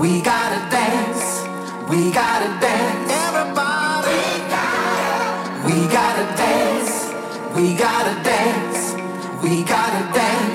We gotta dance. We gotta dance. Everybody. We gotta dance. We gotta dance. We gotta dance.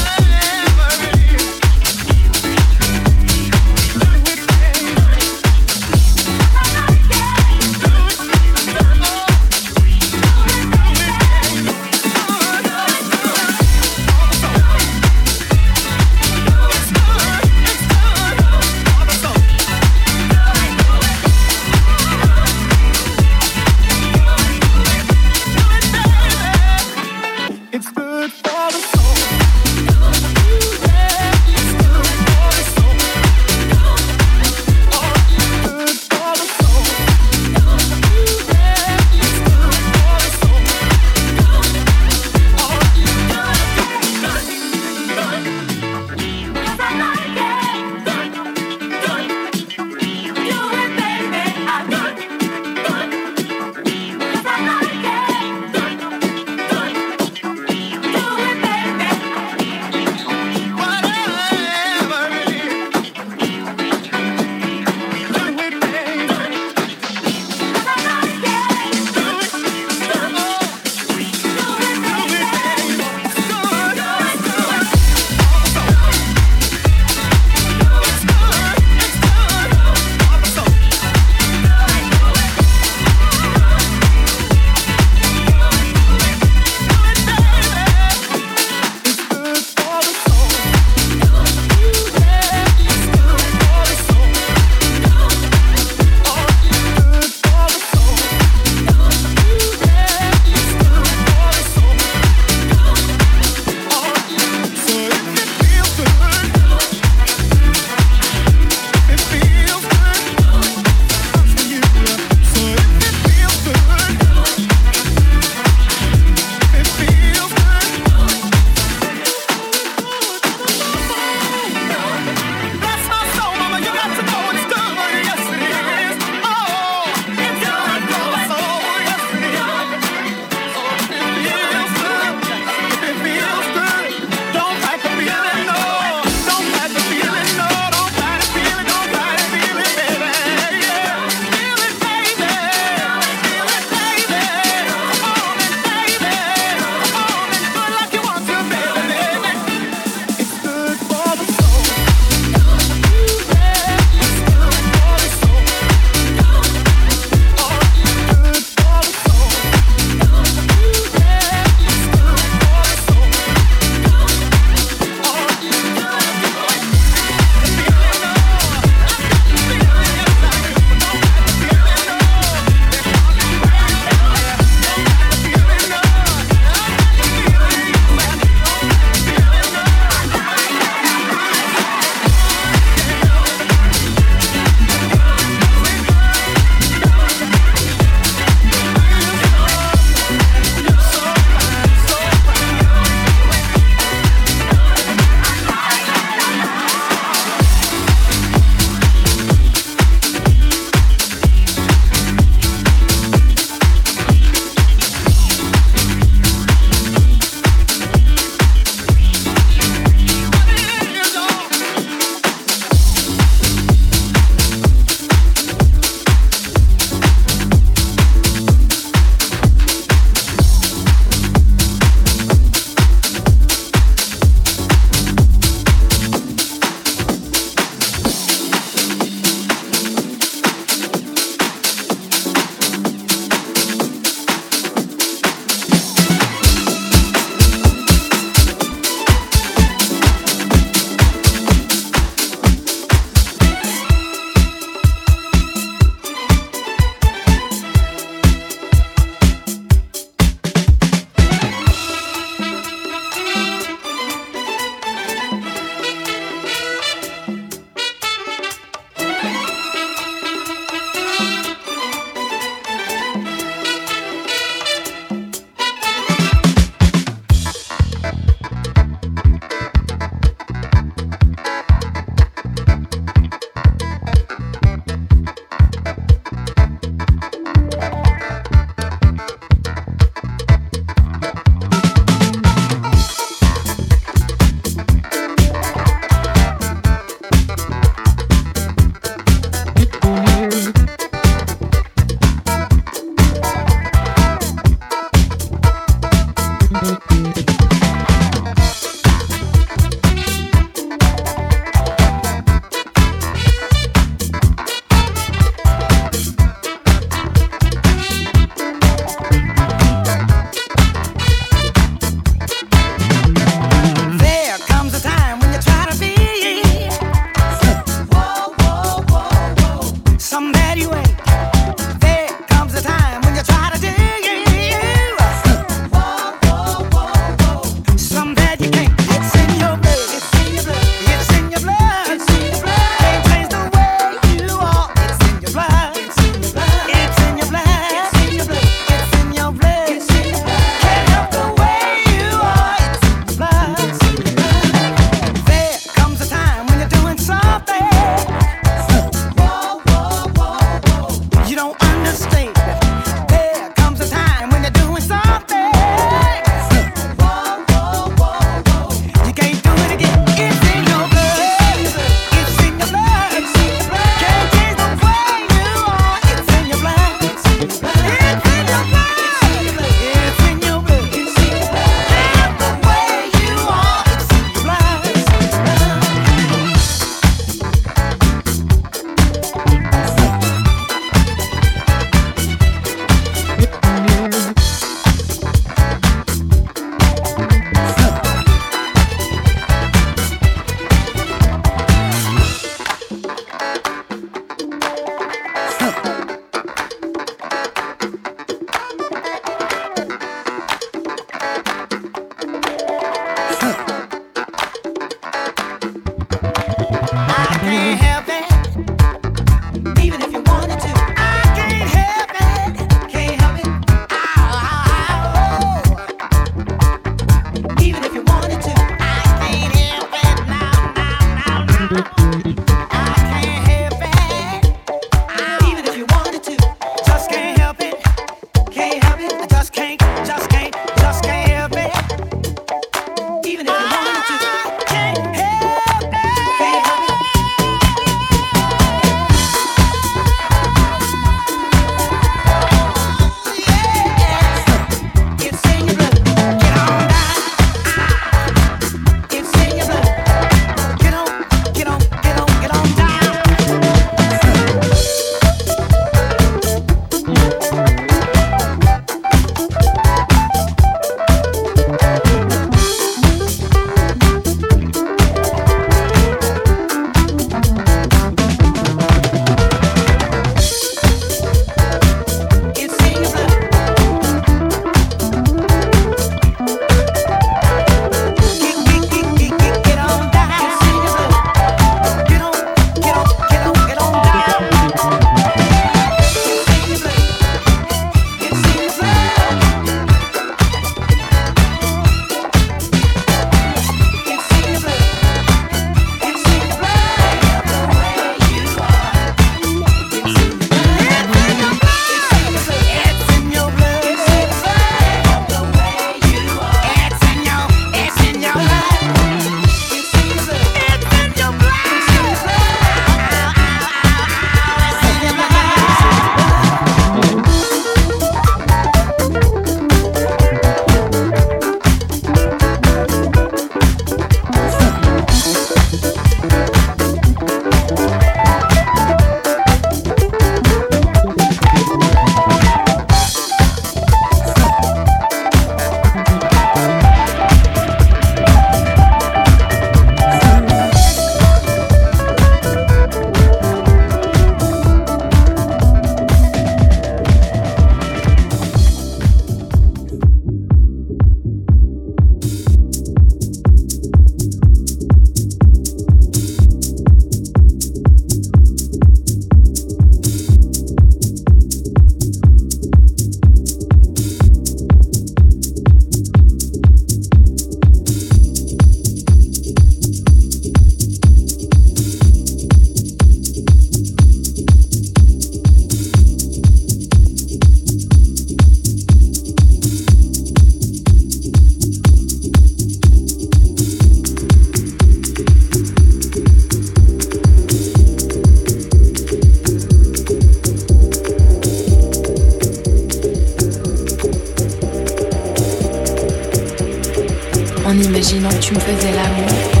Imaginant que tu me faisais l'amour.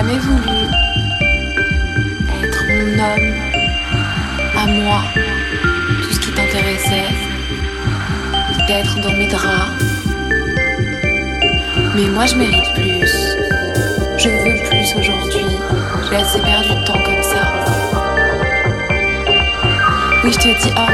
Jamais voulu être mon homme, à moi. Tout ce qui t'intéressait, d'être dans mes draps. Mais moi je mérite plus. Je veux plus aujourd'hui. J'ai assez perdu de temps comme ça. Oui, je te dis au